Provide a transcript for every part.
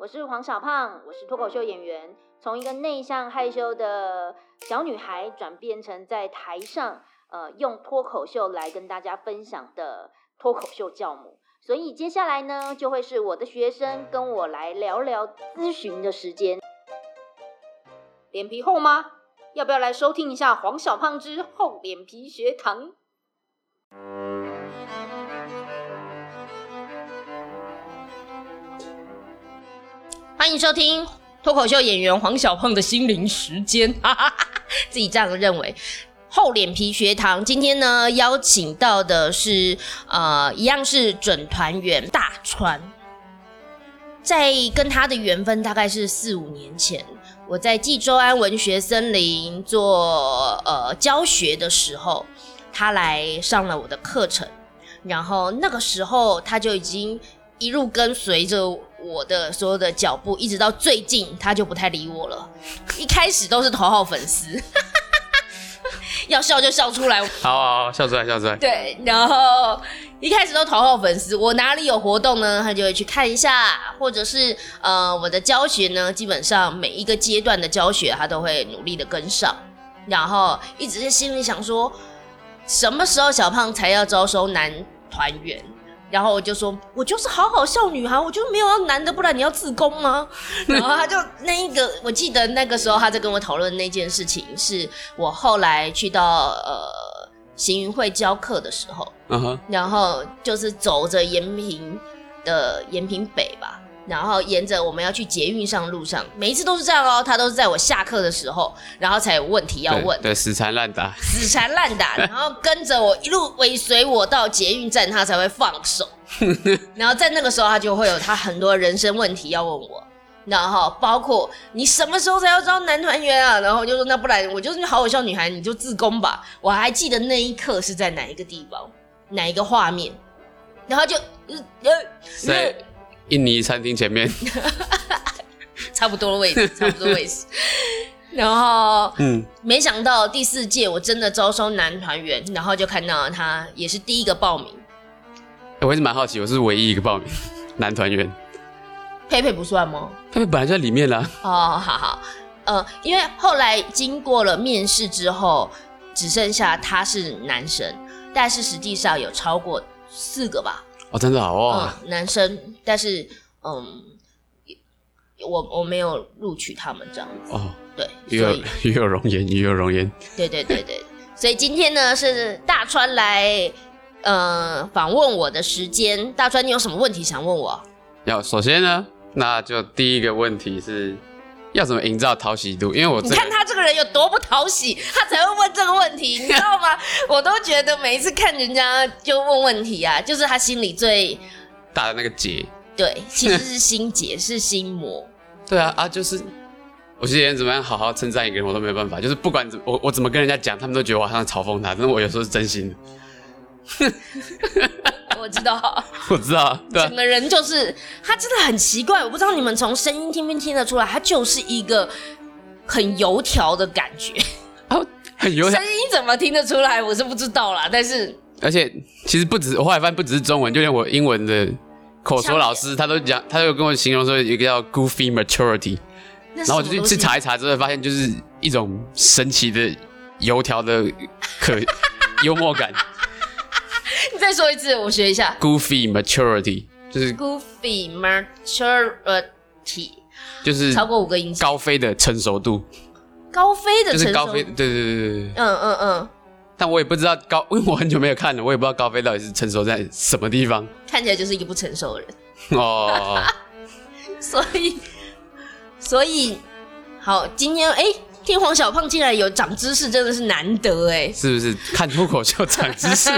我是黄小胖，我是脱口秀演员，从一个内向害羞的小女孩转变成在台上呃用脱口秀来跟大家分享的脱口秀教母。所以接下来呢，就会是我的学生跟我来聊聊咨询的时间。脸皮厚吗？要不要来收听一下黄小胖之厚脸皮学堂？欢迎收听脱口秀演员黄小胖的心灵时间，哈哈哈自己这样认为。厚脸皮学堂今天呢，邀请到的是呃，一样是准团员大川，在跟他的缘分大概是四五年前，我在济州安文学森林做呃教学的时候，他来上了我的课程，然后那个时候他就已经一路跟随着我的所有的脚步，一直到最近他就不太理我了，一开始都是头号粉丝。要笑就笑出来，好好好，笑出来笑出来。对，然后一开始都头号粉丝，我哪里有活动呢，他就会去看一下，或者是呃我的教学呢，基本上每一个阶段的教学他都会努力的跟上，然后一直是心里想说，什么时候小胖才要招收男团员？然后我就说，我就是好好笑女孩，我就没有要男的，不然你要自宫吗？然后他就那一个，我记得那个时候他在跟我讨论那件事情，是我后来去到呃行云会教课的时候，然后就是走着延平的延平北吧。然后沿着我们要去捷运上路上，每一次都是这样哦。他都是在我下课的时候，然后才有问题要问。对，死缠烂打，死缠烂打，然后跟着我一路尾随我到捷运站，他才会放手。然后在那个时候，他就会有他很多人生问题要问我。然后包括你什么时候才要招男团员啊？然后就说那不然我就是好好笑女孩，你就自宫吧。我还记得那一刻是在哪一个地方，哪一个画面，然后就呃。印尼餐厅前面，差不多的位置，差不多位置。然后，嗯，没想到第四届我真的招收男团员，然后就看到他也是第一个报名。我还是蛮好奇，我是唯一一个报名 男团员。佩佩不算吗？佩佩本来就在里面了。哦，好好，呃，因为后来经过了面试之后，只剩下他是男生，但是实际上有超过四个吧。哦，真的好哦，男生，但是嗯，我我没有录取他们这样子哦，对，与有与 有容颜，与有容颜，对对对对，所以今天呢是大川来呃访问我的时间，大川你有什么问题想问我？要首先呢，那就第一个问题是。要怎么营造讨喜度？因为我你看他这个人有多不讨喜，他才会问这个问题，你知道吗？我都觉得每一次看人家就问问题啊，就是他心里最大的那个结。对，其实是心结，是心魔。对啊啊，就是我之前怎么样好好称赞一个人，我都没有办法。就是不管怎我我怎么跟人家讲，他们都觉得我好像嘲讽他，但是我有时候是真心的。我知道，我知道，对整个人就是他，真的很奇怪。我不知道你们从声音听不听得出来，他就是一个很油条的感觉。哦，很油条，声音怎么听得出来？我是不知道啦。但是，而且其实不止，我后来发现不只是中文，就连我英文的口说老师，他都讲，他有跟我形容说一个叫 goofy maturity。然后我就去查一查之后，发现就是一种神奇的油条的可 幽默感。你再说一次，我学一下。Goofy maturity 就是 Goofy maturity，就是超过五个音高飞的成熟度。高飞的就是高飞，对对对对对。嗯嗯嗯。但我也不知道高，因为我很久没有看了，我也不知道高飞到底是成熟在什么地方。看起来就是一个不成熟的人。哦。所以，所以，好，今天哎。天皇小胖竟然有长知识，真的是难得哎！是不是看脱口秀长知识？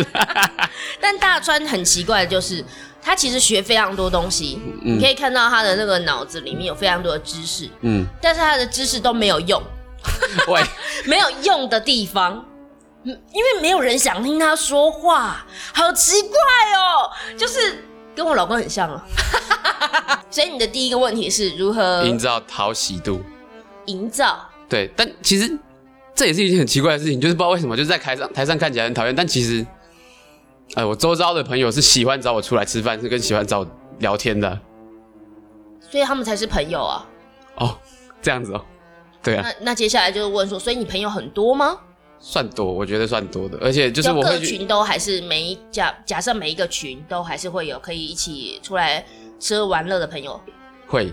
但大川很奇怪的就是，他其实学非常多东西，你可以看到他的那个脑子里面有非常多的知识，嗯，但是他的知识都没有用，喂，没有用的地方，因为没有人想听他说话，好奇怪哦，就是跟我老公很像啊。所以你的第一个问题是如何营造讨喜度？营造。对，但其实这也是一件很奇怪的事情，就是不知道为什么，就是在台上台上看起来很讨厌，但其实，哎，我周遭的朋友是喜欢找我出来吃饭，是跟喜欢找聊天的。所以他们才是朋友啊。哦，这样子哦，对啊，那那接下来就是问说，所以你朋友很多吗？算多，我觉得算多的，而且就是我各群都还是每一假假设每一个群都还是会有可以一起出来吃喝玩乐的朋友。会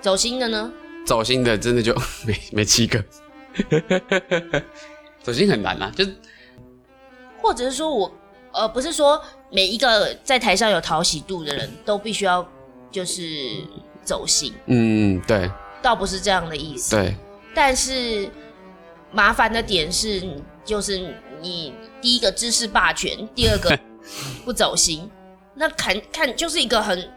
走心的呢？走心的，真的就 没没七个，走心很难啊，就是或者是说我呃，不是说每一个在台上有讨喜度的人都必须要就是走心，嗯，对倒不是这样的意思。对，但是麻烦的点是，就是你第一个知识霸权，第二个 不走心，那看看就是一个很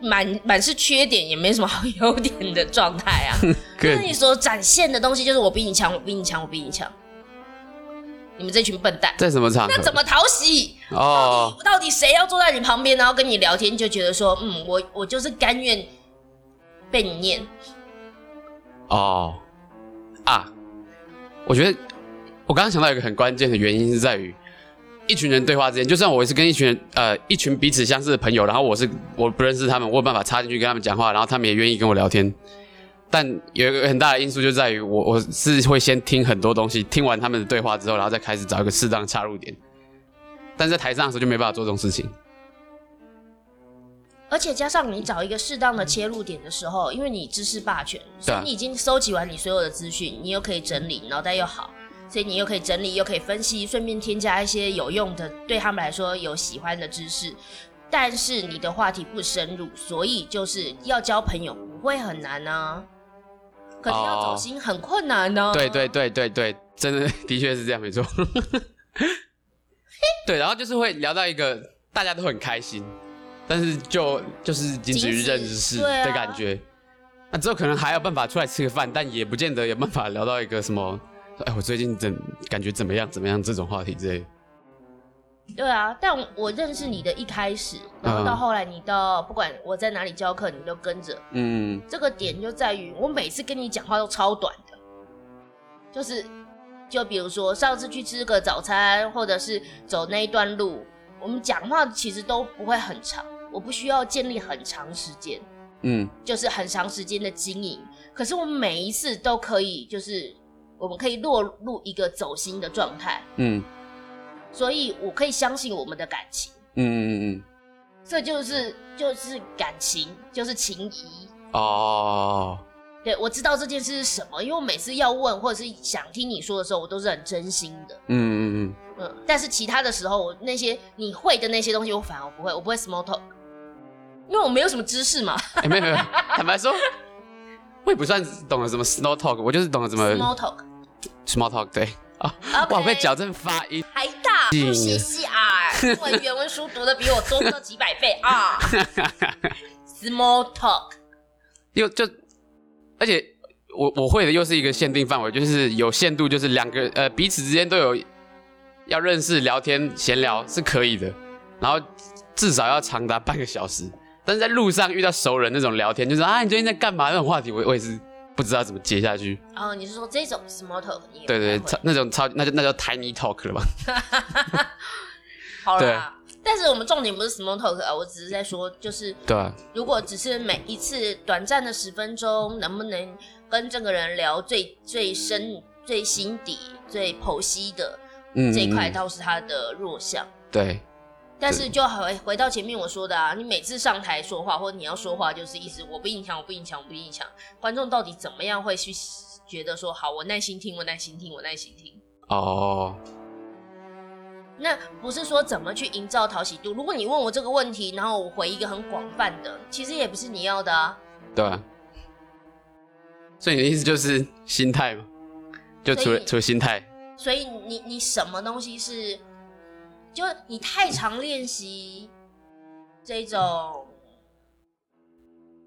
满满是缺点，也没什么好优点的状态啊。可就是你所展现的东西，就是我比你强，我比你强，我比你强。你们这群笨蛋，在什么场合？那怎么讨喜？哦，到底谁要坐在你旁边，然后跟你聊天，就觉得说，嗯，我我就是甘愿被你念。哦，啊，我觉得我刚刚想到一个很关键的原因是在于，一群人对话之间，就算我是跟一群人呃一群彼此相似的朋友，然后我是我不认识他们，我有办法插进去跟他们讲话，然后他们也愿意跟我聊天，但有一个很大的因素就在于我我是会先听很多东西，听完他们的对话之后，然后再开始找一个适当的插入点，但在台上的时候就没办法做这种事情。而且加上你找一个适当的切入点的时候，因为你知识霸权，所以你已经收集完你所有的资讯，你又可以整理，脑袋又好，所以你又可以整理，又可以分析，顺便添加一些有用的，对他们来说有喜欢的知识。但是你的话题不深入，所以就是要交朋友不会很难啊，可是要走哦心很困难呢、对对对对对，真的 的确是这样，没错。对，然后就是会聊到一个大家都很开心，但是就就是仅止于认识的感觉。那之后可能还有办法出来吃个饭，但也不见得有办法聊到一个什么，哎，我最近怎感觉怎么样怎么样这种话题之类的。对啊，但我认识你的一开始，然后到嗯后来你到不管我在哪里教课，你都跟着。嗯，这个点就在于，我每次跟你讲话都超短的，就是就比如说上次去吃个早餐，或者是走那一段路，我们讲话其实都不会很长，我不需要建立很长时间，嗯，就是很长时间的经营。可是我们每一次都可以，就是我们可以落入一个走心的状态，嗯所以我可以相信我们的感情。嗯嗯嗯，这就是就是感情，就是情谊。哦，对我知道这件事是什么，因为我每次要问或者是想听你说的时候，我都是很真心的。嗯嗯嗯，嗯，但是其他的时候，我那些你会的那些东西，我反而不会，我不会 small talk，因为我没有什么知识嘛。哎、没有没有，坦白说，我也不算懂得什么 small talk，我就是懂得怎么 small talk，small talk，对啊哇，我会矫正发音。不西西 R，英文原文书读的比我多了几百倍啊。small talk，又就，而且我我会的又是一个限定范围，就是有限度，就是两个呃彼此之间都有要认识、聊天、闲聊是可以的，然后至少要长达半个小时。但是在路上遇到熟人那种聊天，就是啊你最近在干嘛那种话题，我我也是不知道怎么接下去。哦你是说这种 small talk，对对，超那种超那就那叫 tiny talk 了吧？好啦。但是我们重点不是 small talk 啊，我只是在说，就是对啊，如果只是每一次短暂的十分钟，能不能跟这个人聊最最深、最心底、最剖析的嗯，这一块，倒是他的弱项。对，但是就回回到前面我说的啊，你每次上台说话，或者你要说话，就是意思我比你强，我比你强，我比你强。观众到底怎么样会去觉得说，好，我耐心听，我耐心听，我耐心听。哦，那不是说怎么去营造讨喜度。如果你问我这个问题，然后我回一个很广泛的，其实也不是你要的啊。对啊。所以你的意思就是心态嘛？就除了除了心态，所以你你什么东西是，就你太常练习这种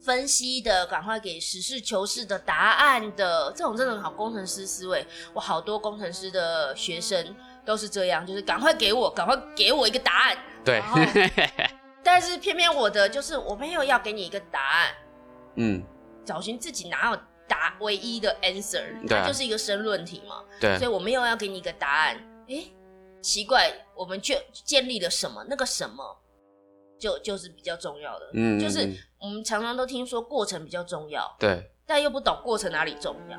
分析的，赶快给实事求是的答案的这种真的很好工程师思维。我好多工程师的学生都是这样，就是赶快给我，赶快给我一个答案。对 但是偏偏我的就是我没有要给你一个答案，嗯，找寻自己哪有答唯一的 answer，啊它就是一个申论题嘛。对所以，我没有要给你一个答案。诶，奇怪，我们就建立了什么？那个什么，就就是比较重要的。嗯，就是嗯我们常常都听说过程比较重要，对，但又不懂过程哪里重要。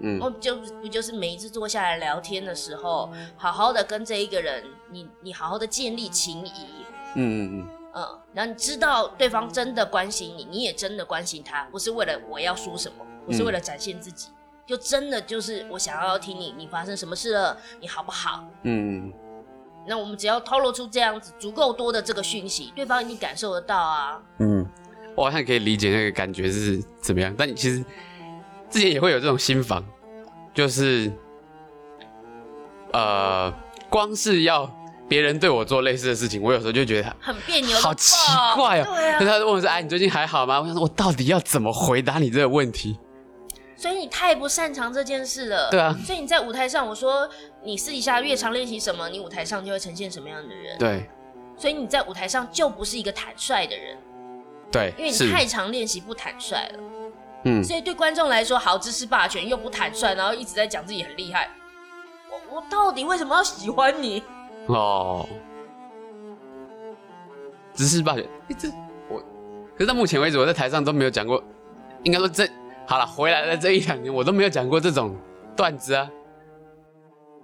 嗯哦，就不就是每一次坐下来聊天的时候，好好的跟这一个人，你你好好的建立情谊，嗯嗯嗯，嗯，然后你知道对方真的关心你，你也真的关心他，不是为了我要说什么，不是为了展现自己，就真的就是我想要听你，你发生什么事了，你好不好？嗯，那我们只要透露出这样子足够多的这个讯息，对方一定感受得到啊。嗯，我好像可以理解那个感觉是怎么样，但你其实之前也会有这种心防，就是呃，光是要别人对我做类似的事情，我有时候就觉得很别扭，好奇怪哦。对啊就，他问我说：“哎，你最近还好吗？”我想说，我到底要怎么回答你这个问题？所以你太不擅长这件事了。对啊所以你在舞台上，我说你私底下越常练习什么，你舞台上就会呈现什么样的人。对所以你在舞台上就不是一个坦率的人，对，因为你太常练习不坦率了。嗯所以对观众来说，好知识霸权又不坦率，然后一直在讲自己很厉害。我我到底为什么要喜欢你？哦，知识霸权，哎这我，可是到目前为止，我在台上都没有讲过，应该说这好了，回来了这一两年，我都没有讲过这种段子啊。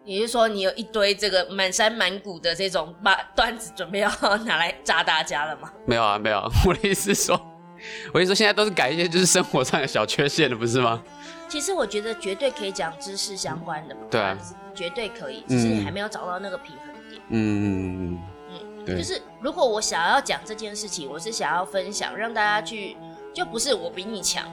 也就是说，你有一堆这个满山满谷的这种把段子，准备要拿来炸大家了吗？没有啊，没有啊。我的意思是说，我的意思说，现在都是改一些就是生活上的小缺陷了，不是吗？其实我觉得绝对可以讲知识相关的嘛对啊绝对可以，只是你还没有找到那个平衡点。嗯，对，就是如果我想要讲这件事情，我是想要分享，让大家去，就不是我比你强，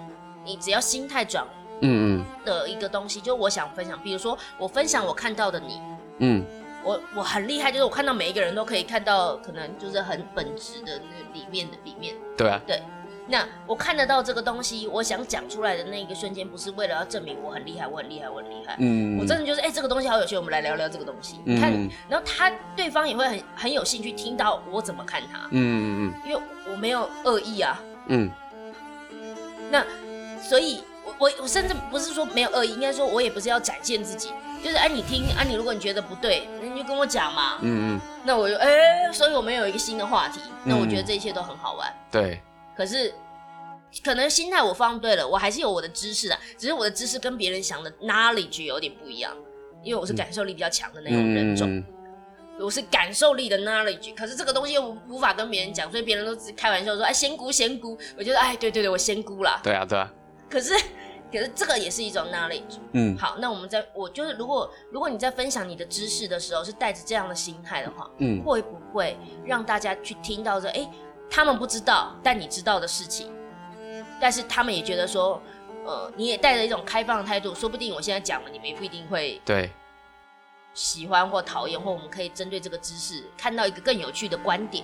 你只要心态转嗯嗯的一个东西，就我想分享。比如说，我分享我看到的你，嗯我我很厉害，就是我看到每一个人都可以看到，可能就是很本质的那里面的里面。对啊，对那我看得到这个东西，我想讲出来的那一个瞬间，不是为了要证明我很厉害，我很厉害，我很厉害。嗯，我真的就是，哎、这个东西好有趣，我们来聊聊这个东西。你看，嗯然后他对方也会很很有兴趣听到我怎么看他，嗯嗯嗯因为我没有恶意啊。嗯那所以我，我我甚至不是说没有恶意，应该说我也不是要展现自己，就是哎、你听，啊，你如果你觉得不对，那你就跟我讲嘛。嗯嗯，那我就哎、所以我们有一个新的话题，那我觉得嗯这一切都很好玩。对，可是，可能心态我放对了，我还是有我的知识啊，只是我的知识跟别人想的 knowledge 有点不一样，因为我是感受力比较强的那种人种，嗯我是感受力的 knowledge。可是这个东西又无无法跟别人讲，所以别人都只开玩笑说，哎，仙姑仙姑，我觉得哎，对对对，我仙姑啦。对啊对啊，可是，可是这个也是一种 knowledge。嗯好，那我们在我就是如果如果你在分享你的知识的时候是带着这样的心态的话，嗯会不会让大家去听到这？哎、他们不知道，但你知道的事情，但是他们也觉得说，呃，你也带着一种开放的态度，说不定我现在讲了，你们也不一定会对，喜欢或讨厌，或我们可以针对这个知识看到一个更有趣的观点。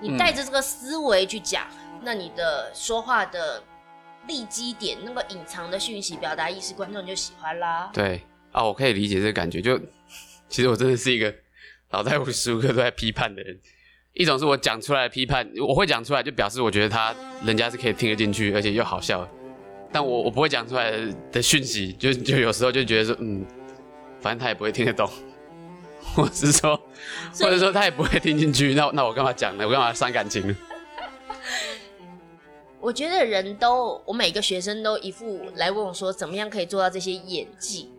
你嗯带着这个思维去讲，那你的说话的立基点，那个隐藏的讯息表达意识，观众就喜欢啦。对啊，我可以理解这个感觉。就其实我真的是一个脑袋无时无刻都在批判的人。一种是我讲出来的批判，我会讲出来，就表示我觉得他人家是可以听得进去，而且又好笑。但我我不会讲出来的讯息，就就有时候就觉得说，嗯，反正他也不会听得懂，或者是说，或者说他也不会听进去，那那我干嘛讲呢？我干嘛伤感情呢？我觉得人都，我每个学生都一副来问我说，怎么样可以做到这些演技，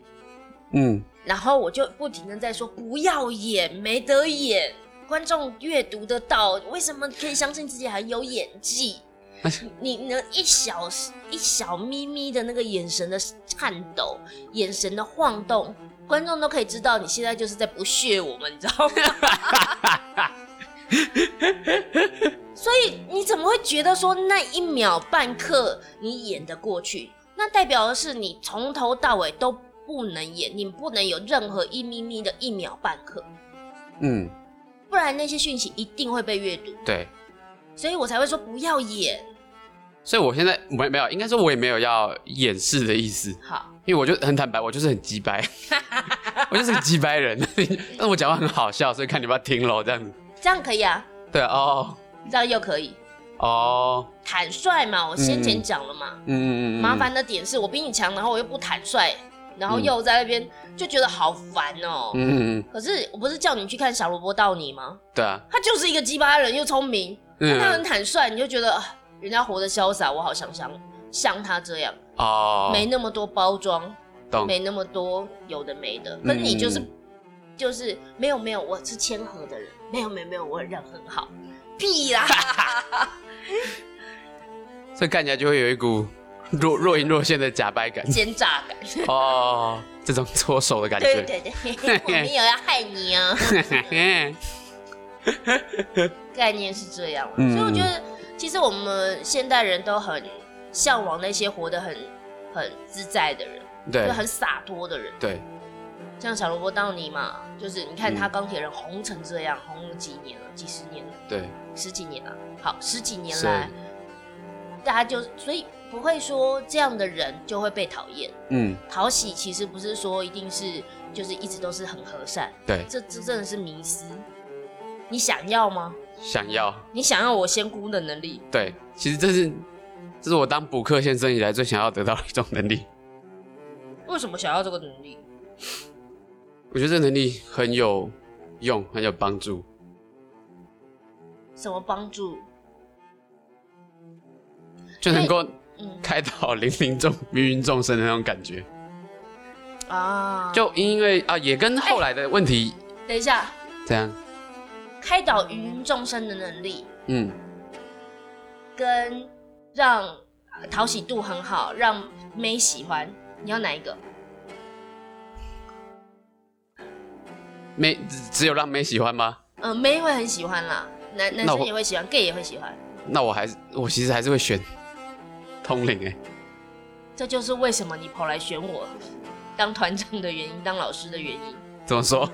嗯然后我就不停的在说，不要演，没得演，观众阅读得到，为什么可以相信自己很有演技？你能一小一小咪咪的那个眼神的颤抖，眼神的晃动，观众都可以知道你现在就是在不屑我们，你知道吗？所以你怎么会觉得说那一秒半刻你演得过去？那代表的是你从头到尾都不能演，你不能有任何一咪咪的一秒半刻，嗯，不然那些讯息一定会被阅读。对。所以我才会说不要演。所以我现在没没有，应该说我也没有要掩饰的意思。好，因为我就很坦白，我就是很鸡掰，我就是个鸡掰人。但我讲话很好笑，所以看你要不要听喽，这样子。这样可以啊，对啊哦这样又可以。哦，坦率嘛。我先前讲了嘛，嗯嗯嗯，麻烦的点是我比你强，然后我又不坦率，然后又在那边就觉得好烦哦、嗯，嗯嗯，可是我不是叫你去看小萝卜到你吗？对啊，他就是一个鸡巴人，又聪明，但他很嗯，坦率，你就觉得啊人家活得潇洒，我好想像像他这样，哦，没那么多包装，没那么多有的没的。可是你就是、嗯。就是没有没有，我是谦和的人，没有没有没有，我人很好，屁啦！所以看起来就会有一股若若隐若现的假掰感。奸诈感。哦，这种搓手的感对觉。对对，我没有要害你啊，概念是这样。嗯所以我觉得，其实我们现代人都很向往那些活得很很自在的人，对就很洒脱的人。对，像小萝卜到你嘛，就是你看他嗯钢铁人红成这样，红了几年了，几十年了，对，十几年了。好，十几年来，大家就所以不会说这样的人就会被讨厌。嗯，讨喜其实不是说一定是就是一直都是很和善，对，这这真的是迷思。你想要吗？想要，你想要我仙姑的能力？对，其实这是这是我当补课先生以来最想要得到的一种能力。为什么想要这个能力？我觉得这能力很有用，很有帮助。什么帮助？就能够嗯开导零零众芸芸众生的那种感觉。啊，就因为啊，也跟后来的问题等一下，这样，开导芸芸众生的能力，嗯，跟让呃讨喜度很好，让妹喜欢，你要哪一个？没只只有让妹喜欢吗？嗯、妹会很喜欢啦，男男那我生也会喜欢，gay 也会喜欢。那我还是我其实还是会选通灵哎、这就是为什么你跑来选我当团长的原因，当老师的原因。怎么说？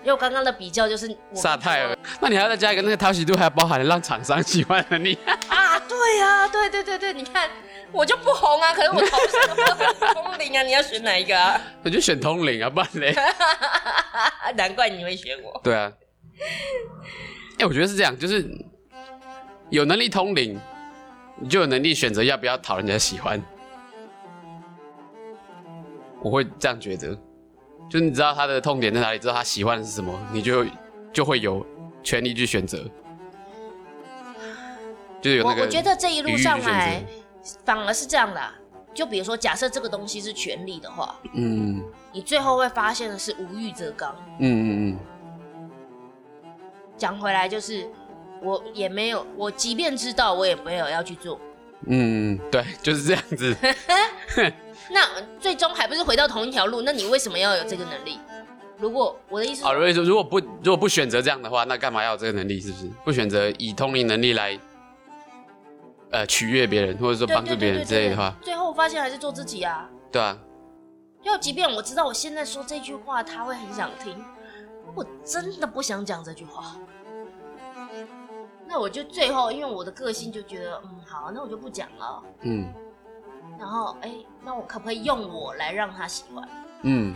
因为我刚刚的比较就是我萨泰尔，那你还要再加一个那个讨喜度，还包含了让厂商喜欢的你。啊，对啊，对对对对，你看我就不红啊，可是我投什么通灵啊？你要选哪一个啊？我就选通灵啊，不然嘞。难怪你会选我。对啊，哎、我觉得是这样，就是有能力通灵，你就有能力选择要不要讨人家喜欢。我会这样觉得，就是你知道他的痛点在哪里，知道他喜欢的是什么，你就就会有权利去选择，就是有那个我我觉得这一路上来选，反而是这样的啊、就比如说，假设这个东西是权力的话，嗯你最后会发现的是无欲则刚。嗯嗯嗯讲回来就是，我也没有，我即便知道，我也没有要去做。嗯嗯，对，就是这样子。那最终还不是回到同一条路？那你为什么要有这个能力？如果我的意思好，是，如果说如果不如果不选择这样的话，那干嘛要有这个能力？是不是不选择以通灵能力来呃取悦别人，或者说帮助别人之类的话，最后发现还是做自己啊。对啊，要即便我知道我现在说这句话他会很想听，我真的不想讲这句话。那我就最后，因为我的个性就觉得，嗯，好，那我就不讲了。嗯然后，哎，那我可不可以用我来让他喜欢？嗯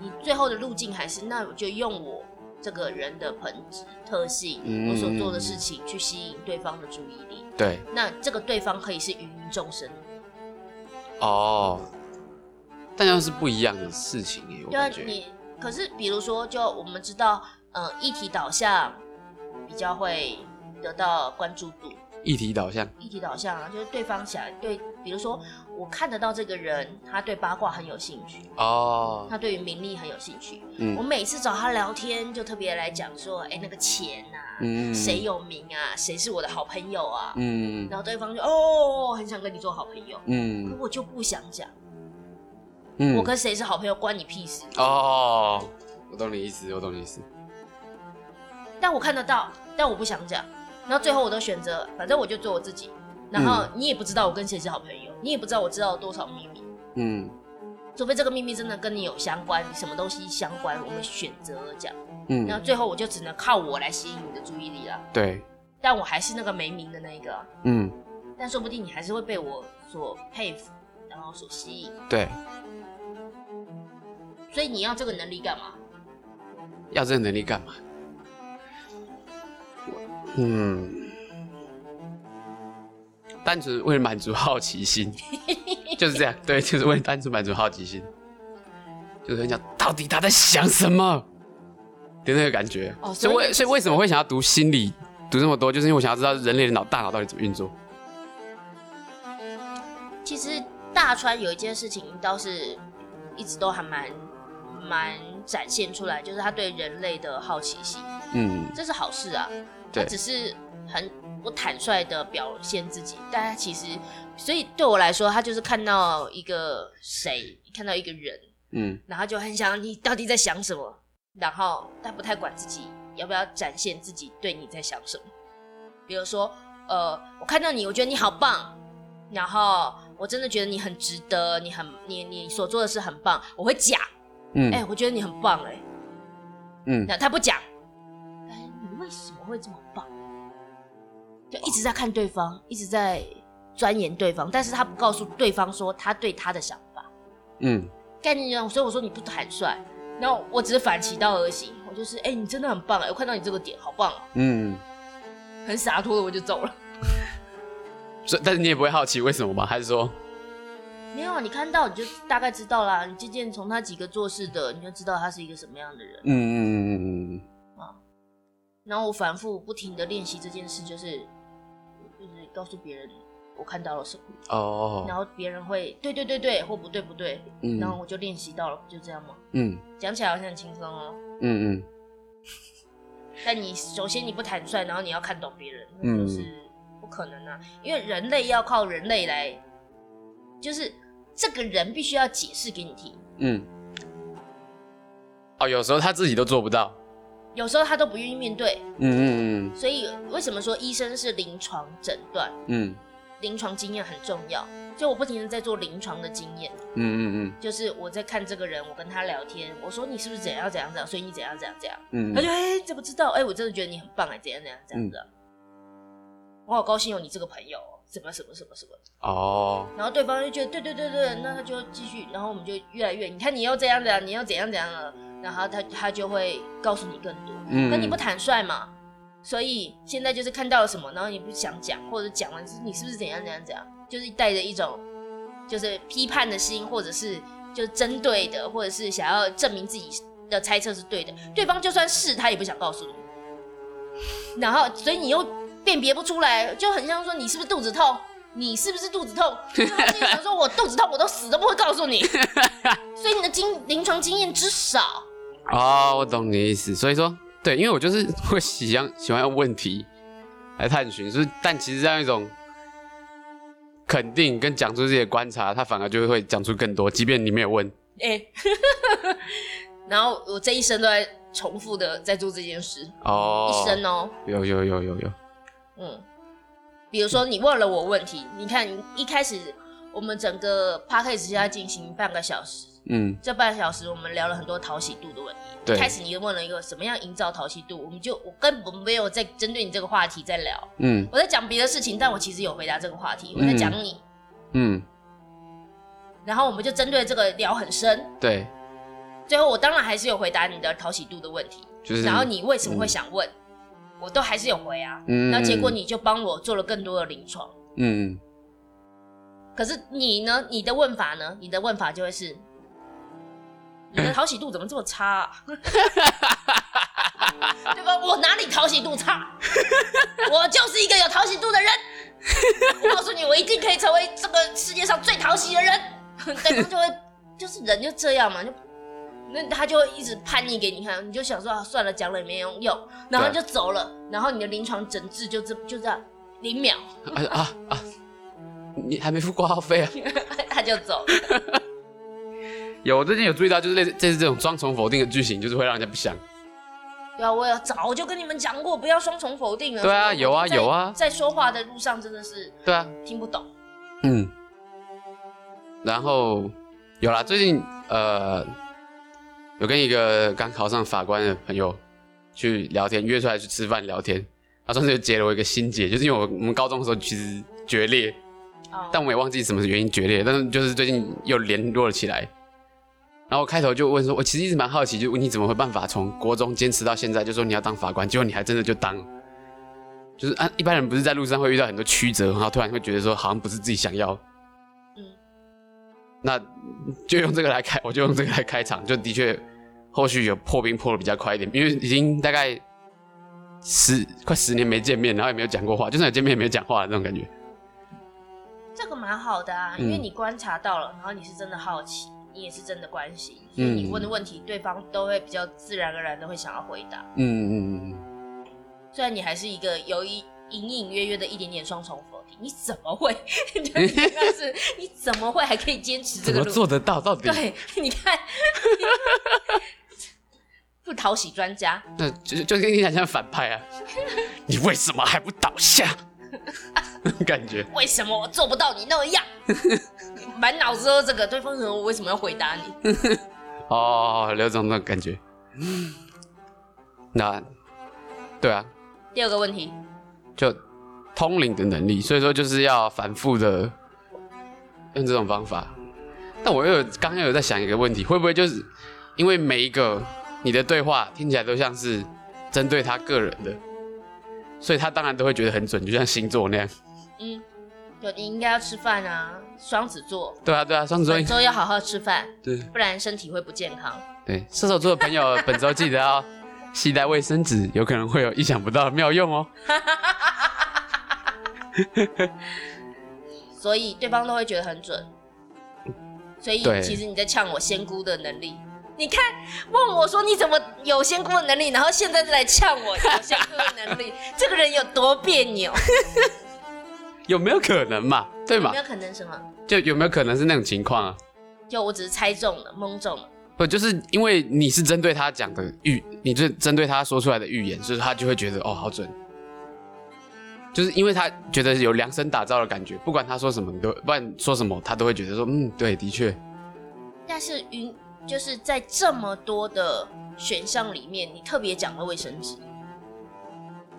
你最后的路径还是，那我就用我这个人的本质特性，嗯。我所做的事情去吸引对方的注意力。对。那这个对方可以是芸芸众生，哦，但又是不一样的事情耶，我对你可是比如说，就我们知道，呃，议题导向比较会得到关注度。议题导向，议题导向啊，就是对方想对，比如说我看得到这个人，他对八卦很有兴趣，哦，他对于名利很有兴趣。嗯我每次找他聊天，就特别来讲说，哎、那个钱啊，嗯谁有名啊，谁是我的好朋友啊，嗯然后对方就哦，很想跟你做好朋友，嗯可嗯我就不想讲，嗯我跟谁是好朋友关你屁事。哦，我懂你意思，我懂你意思，但我看得到，但我不想讲。然后最后我都选择，反正我就做我自己。然后你也不知道我跟谁是好朋友，你也不知道我知道多少秘密，嗯除非这个秘密真的跟你有相关，什么东西相关，我们选择了讲。然后嗯，最后我就只能靠我来吸引你的注意力了。对，但我还是那个没名的那一个啊，嗯但说不定你还是会被我所佩服，然后所吸引。对，所以你要这个能力干嘛？要这个能力干嘛？嗯，单纯为了满足好奇心，就是这样。对，就是为了单纯满足好奇心，就是很想到底他在想什么的那个感觉。哦所以为所以为什么会想要读心理，读这么多，就是因为我想要知道人类的脑大脑到底怎么运作。其实大川有一件事情倒是一直都还蛮蛮展现出来，就是他对人类的好奇心，嗯，这是好事啊。他只是很不坦率的表现自己，但他其实，所以对我来说，他就是看到一个谁，看到一个人，嗯然后就很想你到底在想什么，然后他不太管自己要不要展现自己对你在想什么。比如说，呃，我看到你，我觉得你好棒，然后我真的觉得你很值得，你很你你所做的事很棒，我会讲，嗯哎、我觉得你很棒、哎，嗯那他不讲，哎，你为什么会这么棒？就一直在看对方，一直在钻研对方，但是他不告诉对方说他对他的想法。嗯概念一样，所以我说你不坦率，然后我只是反其道而行，我就是哎、你真的很棒哎，我看到你这个点好棒哦，嗯，很洒脱的我就走了。所以但是你也不会好奇为什么吗？还是说，没有啊，你看到你就大概知道啦，你渐渐从他几个做事的，你就知道他是一个什么样的人。嗯嗯嗯嗯嗯啊然后我反复不停的练习这件事，就是告诉别人我看到了什么，哦，然后别人会对对对对或不对不对，嗯。然后我就练习到了，不就这样吗？嗯。讲起来好像很轻松哦，嗯嗯。但你首先你不坦率，然后你要看懂别人，那嗯就是不可能啊，因为人类要靠人类来，就是这个人必须要解释给你听，嗯，哦，有时候他自己都做不到，有时候他都不愿意面对，嗯嗯嗯。所以为什么说医生是临床诊断，嗯。临床经验很重要？就我不停的在做临床的经验，嗯嗯嗯。就是我在看这个人，我跟他聊天，我说你是不是怎样怎样怎样，所以你怎样怎样怎样，嗯他就哎、怎么知道？哎、我真的觉得你很棒哎，怎样怎样怎样的，我好高兴有你这个朋友，什么什么什么什么。哦，然后对方就觉得对对对对，那他就继续，然后我们就越来越，你看你又这样怎样，你又怎样怎样了，然后他他就会告诉你更多，嗯。可你不坦率嘛，所以现在就是看到了什么，然后你不想讲，或者讲完你是不是怎样怎样怎样，就是带着一种就是批判的心，或者是就针对的，或者是想要证明自己的猜测是对的，对方就算是他也不想告诉你，然后所以你又辨别不出来，就很像说你是不是肚子痛。你是不是肚子痛？然后自己想说，我肚子痛，我都死都不会告诉你。所以你的经临床经验之少，哦，我懂你的意思。所以说，对，因为我就是 会喜欢喜欢用问题来探寻，就是但其实这样一种肯定跟讲出自己的观察，他反而就会讲出更多，即便你没有问。哎、然后我这一生都在重复的在做这件事，哦，一生哦，有有有有有，嗯，比如说你问了我问题，你看一开始我们整个 p a c k a g e 要进行半个小时，嗯。这半个小时我们聊了很多讨喜度的问题。对。一开始你问了一个什么样营造讨喜度，我们就我根本没有在针对你这个话题在聊，嗯。我在讲别的事情，但我其实有回答这个话题，我在讲你，嗯，然后我们就针对这个聊很深，对，最后我当然还是有回答你的讨喜度的问题，就是然后你为什么会想问，我都还是有回啊，嗯那结果你就帮我做了更多的临床。嗯可是你呢？你的问法呢？你的问法就会是，你的讨喜度怎么这么差、啊？对吧？我哪里讨喜度差？我就是一个有讨喜度的人。我告诉你，我一定可以成为这个世界上最讨喜的人。对方就会，就是人就这样嘛，就那他就会一直叛逆给你看，你就想说啊，算了，讲了也没用用，然后就走了，然后你的临床诊治就这就这样零秒，啊啊啊！你还没付挂号费啊？他就走了。有，我最近有注意到，就是类似类似这种双重否定的句型，就是会让人家不想。对啊，我有早就跟你们讲过，不要双重否定了。对啊有啊有啊在说话的路上真的是对啊，听不懂。嗯。然后有啦，最近呃，有跟一个刚考上法官的朋友去聊天，约出来去吃饭聊天。他算是就解了我一个心结，就是因为我我们高中的时候其实决裂，哦但我也忘记什么原因决裂，但是就是最近又联络了起来。然后我开头就问说，我其实一直蛮好奇，就问你怎么会办法从国中坚持到现在，就说你要当法官，结果你还真的就当。就是按一般人不是在路上会遇到很多曲折，然后突然会觉得说好像不是自己想要，嗯，那就用这个来开，我就用这个来开场，就的确后续有破冰破的比较快一点，因为已经大概十快十年没见面，然后也没有讲过话，就算有见面也没有讲话的那种感觉。这个蛮好的啊，因为你观察到了，然后你是真的好奇，你也是真的关心，所以你问的问题，对方都会比较自然而然的会想要回答。嗯嗯嗯嗯。虽然你还是一个有一隐隐约约的一点点双重你怎么会？是你怎么会还可以坚持这个？怎么做得到？到底？对，你看，不讨喜专家，那就就跟你讲像反派啊！你为什么还不倒下？感觉为什么我做不到你那样？满脑子都这个，对方人我为什么要回答你？哦，刘总那感觉。那对啊。第二个问题，就通灵的能力，所以说就是要反复的用这种方法。但我又有刚刚有在想一个问题，会不会就是因为每一个你的对话听起来都像是针对他个人的？所以他当然都会觉得很准，就像星座那样。嗯，有你应该要吃饭啊，双子座。对啊，对啊，双子座本周要好好吃饭，对，不然身体会不健康。对，射手座的朋友本周记得要携带卫生纸，有可能会有意想不到的妙用哦。所以对方都会觉得很准。所以其实你在呛我仙姑的能力。你看，问我说你怎么有仙姑的能力，然后现在来呛我有仙姑的能力，这个人有多别扭？有没有可能嘛？对吗？有没有可能什么？就有没有可能是那种情况啊？就我只是猜中了，蒙中了。不，就是因为你是针对他讲的预，你是针对他说出来的预言，所以他就会觉得哦，好准。就是因为他觉得有量身打造的感觉，不管他说什么，都不管说什么，他都会觉得说，嗯，对，的确。但是云。就是在这么多的选项里面，你特别讲了卫生纸，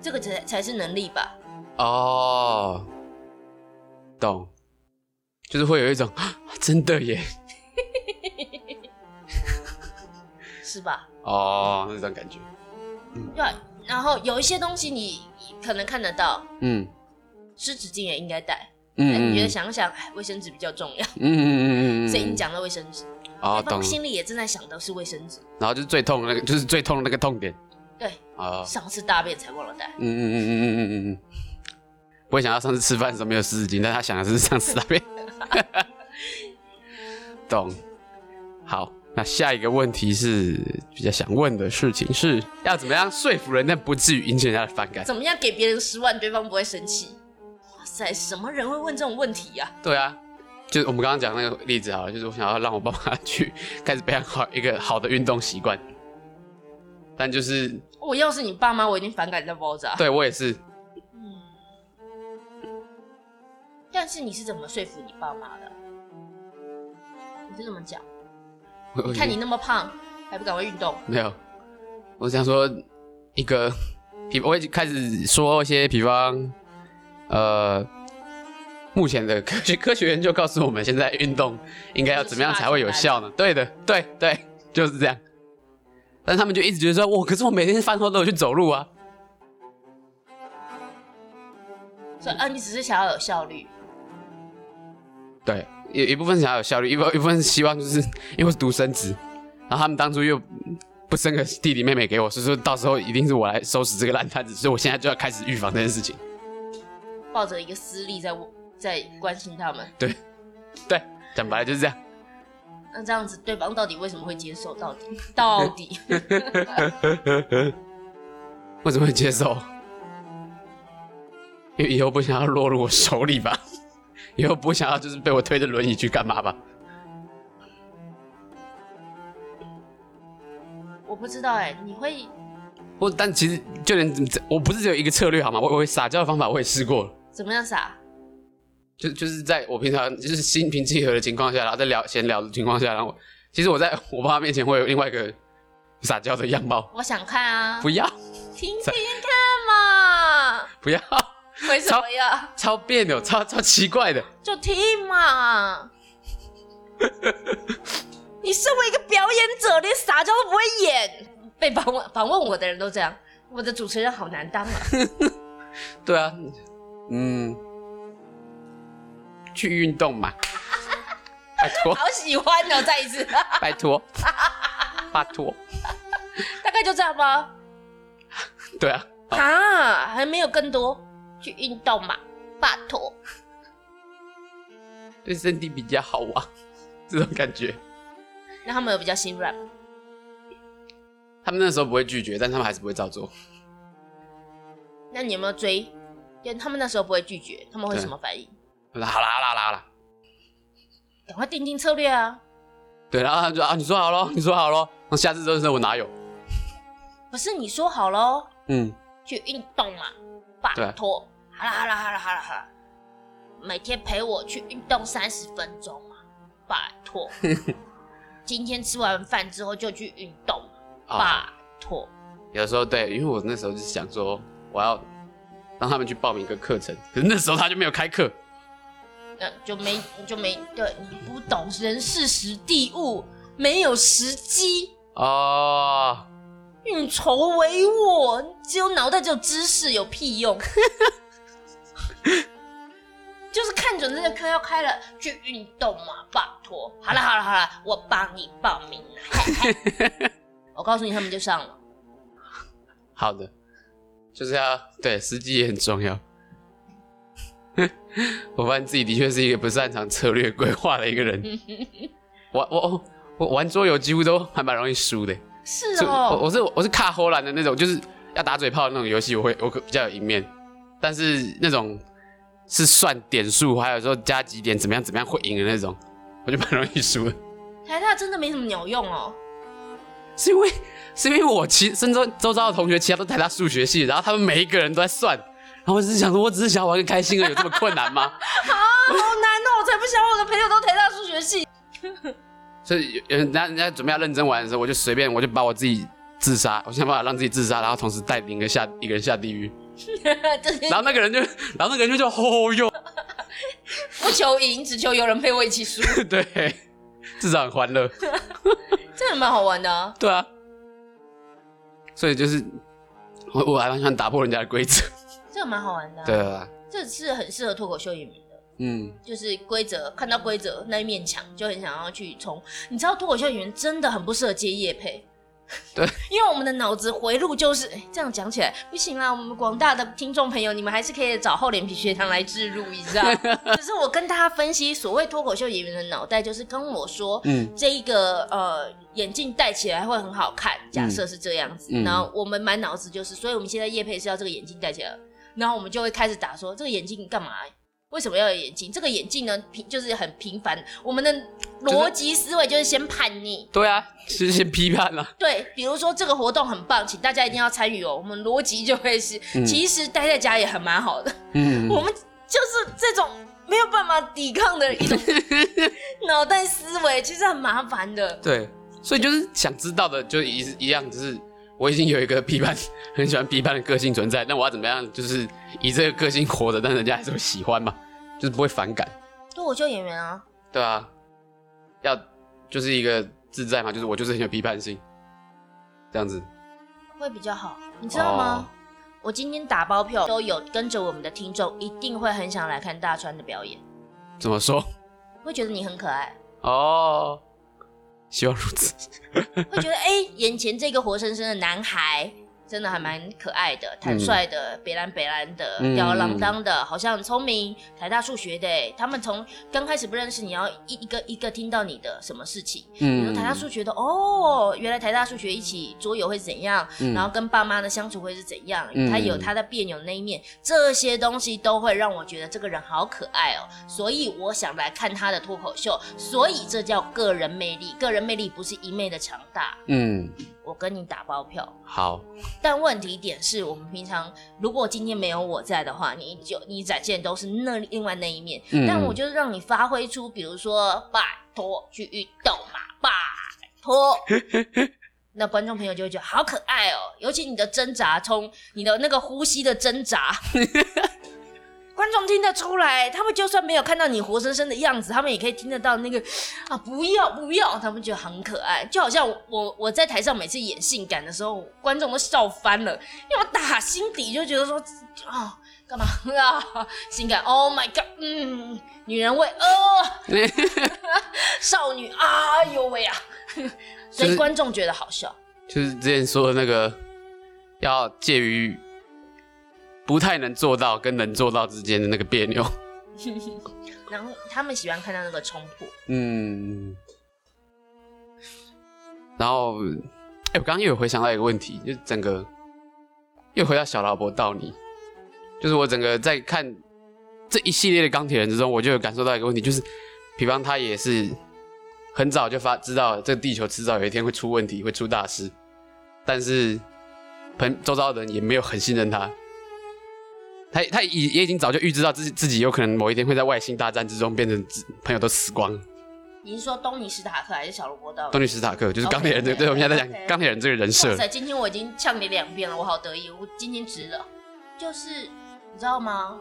这个才才是能力吧？哦，懂，就是会有一种真的耶，是吧？哦，那种感觉。对，然后有一些东西你可能看得到，嗯，湿纸巾也应该带，嗯，你觉得想想，卫生纸比较重要，嗯嗯嗯嗯，所以你讲到卫生纸。哦，懂。心里也正在想的是卫生纸，然后就是最痛的那个，就是最痛的那个痛点。对，啊，上次大便才忘了带。嗯嗯嗯嗯嗯嗯嗯。不会想到上次吃饭的时候没有湿纸巾，但他想的是上次大便。懂。好，那下一个问题是比较想问的事情是要怎么样说服人，但不至于引起人家的反感？怎么样给别人十万，对方不会生气？哇塞，什么人会问这种问题呀？对啊。就是我们刚刚讲那个例子啊，就是我想要让我爸妈去开始培养好一个好的运动习惯，但就是我要是你爸妈，我已经反感到爆炸。对我也是。嗯。但是你是怎么说服你爸妈的？你是怎么讲？你看你那么胖，还不赶快运动？没有，我想说一个，比我已经开始说一些，比方，呃。目前的科学 科学研究告诉我们，现在运动应该要怎么样才会有效呢？对的，对对，就是这样。但他们就一直觉得说，我可是我每天饭后都有去走路啊。所以，啊，你只是想要有效率。对，一一部分想要有效率，一部一部分希望就是因为是独生子，然后他们当初又不生个弟弟妹妹给我，所以说到时候一定是我来收拾这个烂摊子，所以我现在就要开始预防这件事情。抱着一个私利在我。在关心他们，对，对，讲白了就是这样。那这样子，对方到底为什么会接受？到底，到底，为什么会接受？因为以后不想要落入我手里吧？以后不想要就是被我推着轮椅去干嘛吧？我不知道哎，你会？我但其实就连我不是只有一个策略好吗？我我撒娇的方法我也试过了。怎么样撒？就就是在我平常就是心平气和的情况下，然后在聊闲聊的情况下，然后其实我在我爸妈面前会有另外一个撒娇的样貌。我想看啊！不要，听听看嘛！不要，为什么呀？超别扭，超超奇怪的。就听嘛！你身为一个表演者，连撒娇都不会演，被访问访问我的人都这样，我的主持人好难当啊！对啊，嗯。去运动嘛，拜托。好喜欢哦，再一次。拜托，拜托。大概就这样吧。对啊。啊，还没有更多去运动嘛？拜托。对身体比较好啊，这种感觉。那他们有比较心软吗？他们那时候不会拒绝，但他们还是不会照做。那你有没有追？因为他们那时候不会拒绝，他们会什么反应？好啦好啦好啦好啦，赶快定定策略啊！对，然后他就啊，你说好咯，你说好咯，那下次真的是我哪有？不是你说好喽，嗯，去运动嘛，拜托。好了好了好了好了好了，每天陪我去运动三十分钟嘛，拜托。今天吃完饭之后就去运动，啊、拜托。有时候对，因为我那时候就是想说，我要让他们去报名一个课程，可是那时候他就没有开课。那就没就没对你不懂人事时地物，没有时机，哦，运筹帷幄，只有脑袋只有知识有屁用？就是看准这个课要开了，去运动嘛，拜托。好了好了好了，我帮你报名了。嘿嘿 我告诉你，他们就上了。好的，就是要对时机也很重要。我发现自己的确是一个不擅长策略规划的一个人。我我我我玩桌游几乎都还蛮容易输的。是哦，我是我是卡荷兰的那种，就是要打嘴炮的那种游戏，我会我可比较有赢面。但是那种是算点数，还有说加几点怎么样怎么样会赢的那种，我就蛮容易输的。台大真的没什么鸟用哦。是因为是因为我其身周周遭的同学其他都台大数学系，然后他们每一个人都在算，然后我只是想说，我只是想玩个开心而已，有这么困难吗？啊，好难哦！我才不想我的朋友都台大数学系。所以有人家人家准备要认真玩的时候，我就随便我就把我自己自杀，我想办法让自己自杀，然后同时带领一个下一个人下地狱，这 然后那个人就然后那个人就叫吼哟，不求赢，只求有人陪我一起输，对，至少很欢乐，这也蛮好玩的啊。对啊，所以就是我我还蛮喜欢打破人家的规则，这个蛮好玩的、啊。对啊，这是很适合脱口秀演员的，嗯，就是规则看到规则那一面墙就很想要去冲。你知道脱口秀演员真的很不适合接夜配。对，因为我们的脑子回路就是，哎、这样讲起来不行啦。我们广大的听众朋友，你们还是可以找厚脸皮学堂来置入一下。只是我跟大家分析，所谓脱口秀演员的脑袋，就是跟我说，嗯这一个呃眼镜戴起来会很好看，假设是这样子。嗯然后我们满脑子就是，所以我们现在叶配是要这个眼镜戴起来，然后我们就会开始打说，这个眼镜干嘛？为什么要有眼镜？这个眼镜呢，平就是很平凡。我们的逻辑思维就是先叛逆，对啊，是先批判了、对，比如说这个活动很棒，请大家一定要参与哦。我们逻辑就会是，其实待在家也很蛮好的。嗯，我们就是这种没有办法抵抗的一种 脑袋思维，其实很麻烦的。对，所以就是想知道的就一一样，就是我已经有一个批判，很喜欢批判的个性存在，那我要怎么样，就是以这个个性活着，但人家还是会喜欢嘛，就是不会反感，脱口秀演员啊，对啊，要就是一个自在嘛，就是我就是很有批判性，这样子，会比较好，你知道吗？哦。我今天打包票都有跟着我们的听众，一定会很想来看大川的表演，怎么说？会觉得你很可爱，哦，希望如此，会觉得哎、眼前这个活生生的男孩真的还蛮可爱的、坦率的、北蓝北蓝的、嗯吊儿郎当的，好像很聪明，台大数学的哎。他们从刚开始不认识你，要一一个一个听到你的什么事情，比如嗯台大数学的哦，原来台大数学一起桌游会怎样，嗯。然后跟爸妈的相处会是怎样，嗯。他有他的别扭那一面，这些东西都会让我觉得这个人好可爱哦，所以我想来看他的脱口秀，所以这叫个人魅力，个人魅力不是一昧的强大，嗯，我跟你打包票。好，但问题点是我们平常如果今天没有我在的话，你就你展现都是那另外那一面，嗯但我就是让你发挥出，比如说拜托去运动嘛，拜托。那观众朋友就会觉得好可爱哦，尤其你的挣扎，从你的那个呼吸的挣扎，观众听得出来，他们就算没有看到你活生生的样子，他们也可以听得到那个啊，不要不要，他们觉得很可爱，就好像我我我在台上每次演性感的时候，观众都笑翻了，因为我打心底就觉得说啊。干嘛啊？性感？Oh my god！嗯，女人味，呃，少女，哎呦喂啊！所以观众觉得好笑。就是之前说的那个，要介于不太能做到跟能做到之间的那个别扭。然后他们喜欢看到那个冲突。嗯，然后，哎、我刚刚又有回想到一个问题，就整个又回到小劳勃道尼，就是我整个在看这一系列的钢铁人之中，我就有感受到一个问题，就是，比方他也是很早就发知道这个地球迟早有一天会出问题，会出大事，但是朋周遭的人也没有很信任他。他他已也已经早就预知到自己自己有可能某一天会在外星大战之中变成自朋友都死光。你是说东尼史塔克还是小罗伯道？东尼史塔克就是钢铁人这个 OK，OK，对，我们现在在讲钢铁人这个人设哇。塞，今天我已经呛你两遍了，我好得意，我今天值了。就是你知道吗？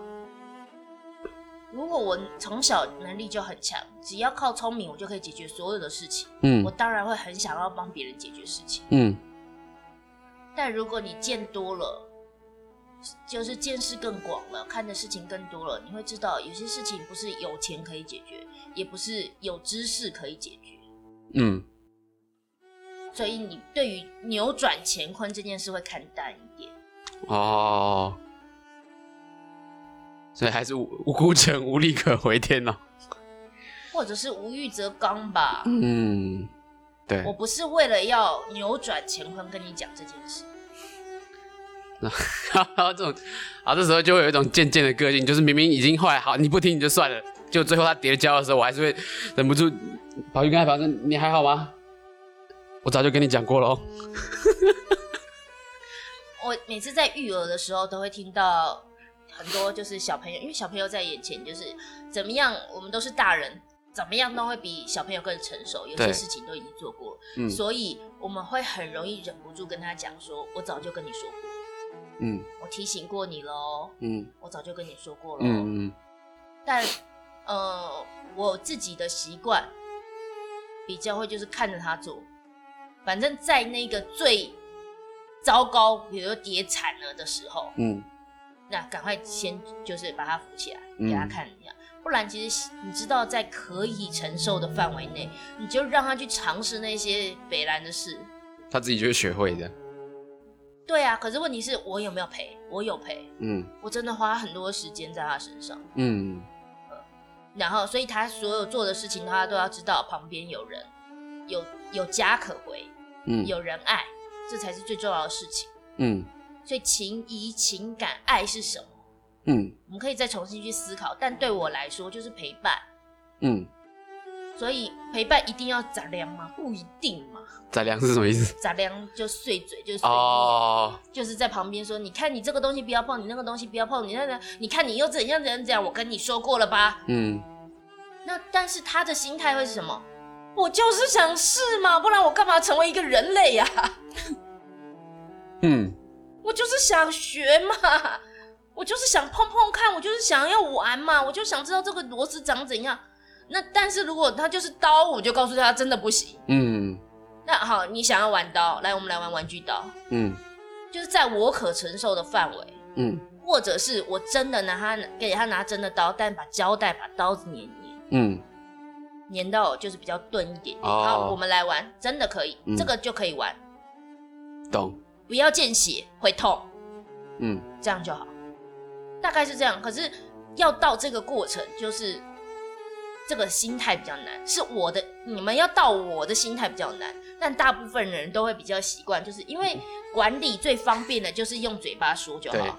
如果我从小能力就很强，只要靠聪明，我就可以解决所有的事情，嗯我当然会很想要帮别人解决事情。嗯但如果你见多了，就是见识更广了，看的事情更多了，你会知道有些事情不是有钱可以解决，也不是有知识可以解决。嗯所以你对于扭转乾坤这件事会看淡一点。哦，所以还是无无辜者无力可回天哦。或者是无欲则刚吧。嗯，对我，不是为了要扭转乾坤跟你讲这件事，这种啊，这时候就会有一种渐渐的个性，就是明明已经后来好你不听你就算了，就最后他跌跤的时候，我还是会忍不住跑去跟他保证你还好吗？我早就跟你讲过了哦。我每次在育儿的时候都会听到很多就是小朋友，因为小朋友在眼前就是怎么样，我们都是大人，怎么样都会比小朋友更成熟，有些事情都已经做过了，嗯所以我们会很容易忍不住跟他讲说：“我早就跟你说过，嗯我提醒过你了哦，嗯我早就跟你说过了。”嗯嗯但呃，我自己的习惯比较会就是看着他做，反正在那个最糟糕，比如说跌惨了的时候，嗯那赶快先就是把他扶起来，嗯给他看一下。不然，其实你知道，在可以承受的范围内，你就让他去尝试那些北兰的事。他自己就会学会的。对啊，可是问题是我有没有赔？我有赔，嗯我真的花很多时间在他身上。嗯然后，所以他所有做的事情，他都要知道旁边有人，有有家可回，嗯有人爱，这才是最重要的事情。嗯所以情谊、情感、爱是什么？嗯我们可以再重新去思考。但对我来说，就是陪伴。嗯，所以陪伴一定要杂粮吗？不一定嘛。杂粮是什么意思？杂粮就碎嘴，就碎念，哦，就是在旁边说：“你看你这个东西不要碰，你那个东西不要碰，你那个，你看你又怎样怎样怎样，我跟你说过了吧？”嗯那但是他的心态会是什么？我就是想试嘛，不然我干嘛成为一个人类呀、嗯我就是想学嘛，我就是想碰碰看，我就是想要玩嘛，我就想知道这个螺丝长怎样。那但是如果他就是刀，我就告诉他真的不行。嗯。那好，你想要玩刀，来，我们来玩玩具刀，嗯。就是在我可承受的范围，嗯。或者是我真的拿他给他拿真的刀，但把胶带把刀子粘粘。嗯。粘到就是比较钝一点点。哦。好，我们来玩，真的可以，嗯。这个就可以玩，懂。不要见血会痛，嗯。这样就好，大概是这样。可是要到这个过程，就是这个心态比较难，是我的，你们要到我的心态比较难，但大部分人都会比较习惯，就是因为管理最方便的就是用嘴巴说就好，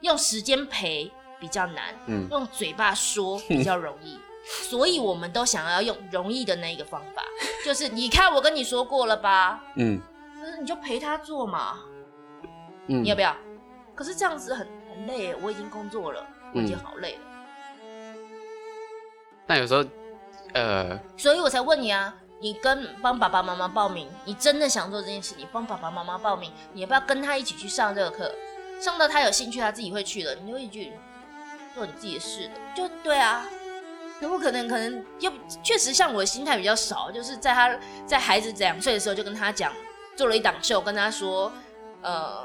用时间陪比较难，嗯。用嘴巴说比较容易。所以我们都想要用容易的那一个方法，就是你看我跟你说过了吧，嗯。可是你就陪他做嘛，嗯，你要不要？可是这样子很很累，我已经工作了，我已经好累了，但有时候，呃，所以我才问你啊。你跟帮爸爸妈妈报名，你真的想做这件事，你帮爸爸妈妈报名，你要不要跟他一起去上这个课？上到他有兴趣，他自己会去的，你就一句做你自己的事的，就对啊。可不可能？可能又确实像我的心态比较少，就是在他在孩子两岁的时候就跟他讲，做了一档秀，跟他说，呃，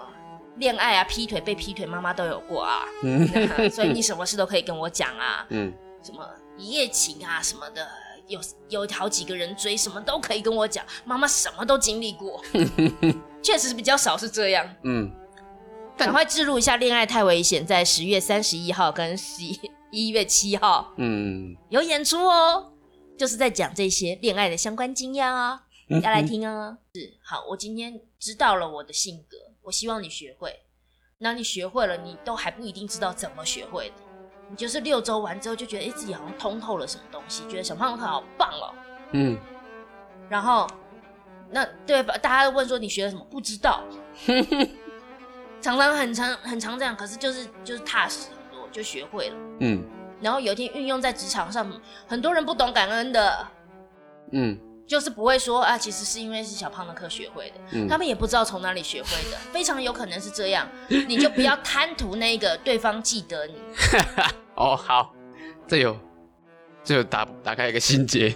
恋爱啊、劈腿、被劈腿，妈妈都有过啊，所以你什么事都可以跟我讲啊，嗯什么一夜情啊什么的，有有好几个人追，什么都可以跟我讲。妈妈什么都经历过，确实比较少是这样。嗯赶快置入一下《恋爱太危险》，在十月三十一号跟十一一月七号，嗯，有演出哦，就是在讲这些恋爱的相关经验啊，要来听啊。是好，我今天知道了我的性格，我希望你学会。那你学会了，你都还不一定知道怎么学会的。你就是六周完之后就觉得，哎，自己好像通透了什么东西，觉得小胖他好棒哦。嗯。然后，那对吧？大家问说你学了什么？不知道。常常很长很长这样，可是就是就是踏实很多，就学会了。嗯。然后有一天运用在职场上，很多人不懂感恩的。嗯。就是不会说啊，其实是因为是小胖的课学会的，嗯他们也不知道从哪里学会的，非常有可能是这样。你就不要贪图那个对方记得你。哦，好，这有这有打打开一个心结。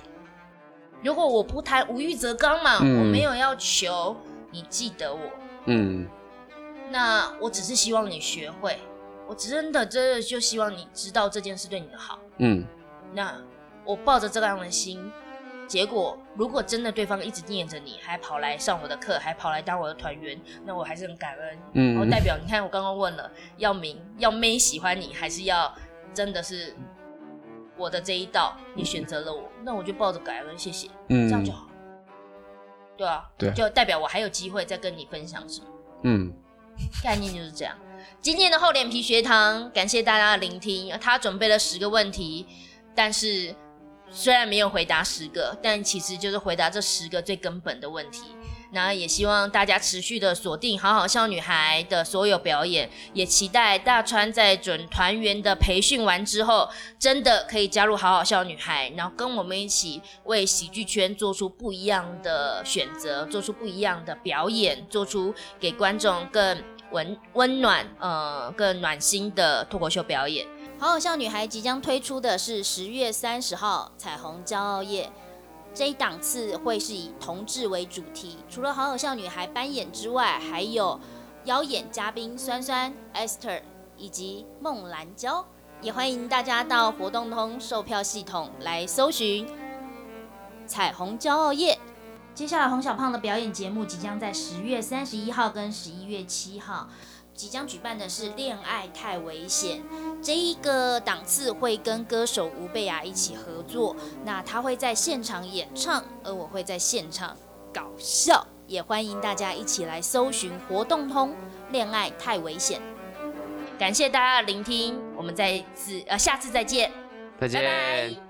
如果我不谈无欲则刚嘛，我没有要求你记得我，嗯，那我只是希望你学会，我真的真的就希望你知道这件事对你的好，嗯，那我抱着这样的心。结果，如果真的对方一直念着你，还跑来上我的课，还跑来当我的团员，那我还是很感恩。嗯，我代表你看，我刚刚问了，要明要妹喜欢你，还是要真的是我的这一道，你选择了我，那我就抱着感恩，谢谢，嗯，这样就好。对啊，对，就代表我还有机会再跟你分享什么。嗯，概念就是这样。今天的厚脸皮学堂，感谢大家的聆听。他准备了十个问题，但是。虽然没有回答十个，但其实就是回答这十个最根本的问题。那也希望大家持续的锁定好好笑女孩的所有表演，也期待大川在准团员的培训完之后，真的可以加入好好笑女孩，然后跟我们一起为喜剧圈做出不一样的选择，做出不一样的表演，做出给观众更温温暖、呃更暖心的脱口秀表演。好好笑女孩即将推出的是十月三十号彩虹骄傲夜，这一档次会是以同志为主题，除了好好笑女孩扮演之外，还有邀演嘉宾酸酸、Esther 以及孟兰娇，也欢迎大家到活动通售票系统来搜寻彩虹骄傲夜。接下来洪小胖的表演节目即将在十月三十一号跟十一月七号。即将举办的是《恋爱太危险》这一个档次，会跟歌手吴贝雅一起合作。那他会在现场演唱，而我会在现场搞笑。也欢迎大家一起来搜寻活动通《恋爱太危险》。感谢大家的聆听，我们再次呃下次再见，再见。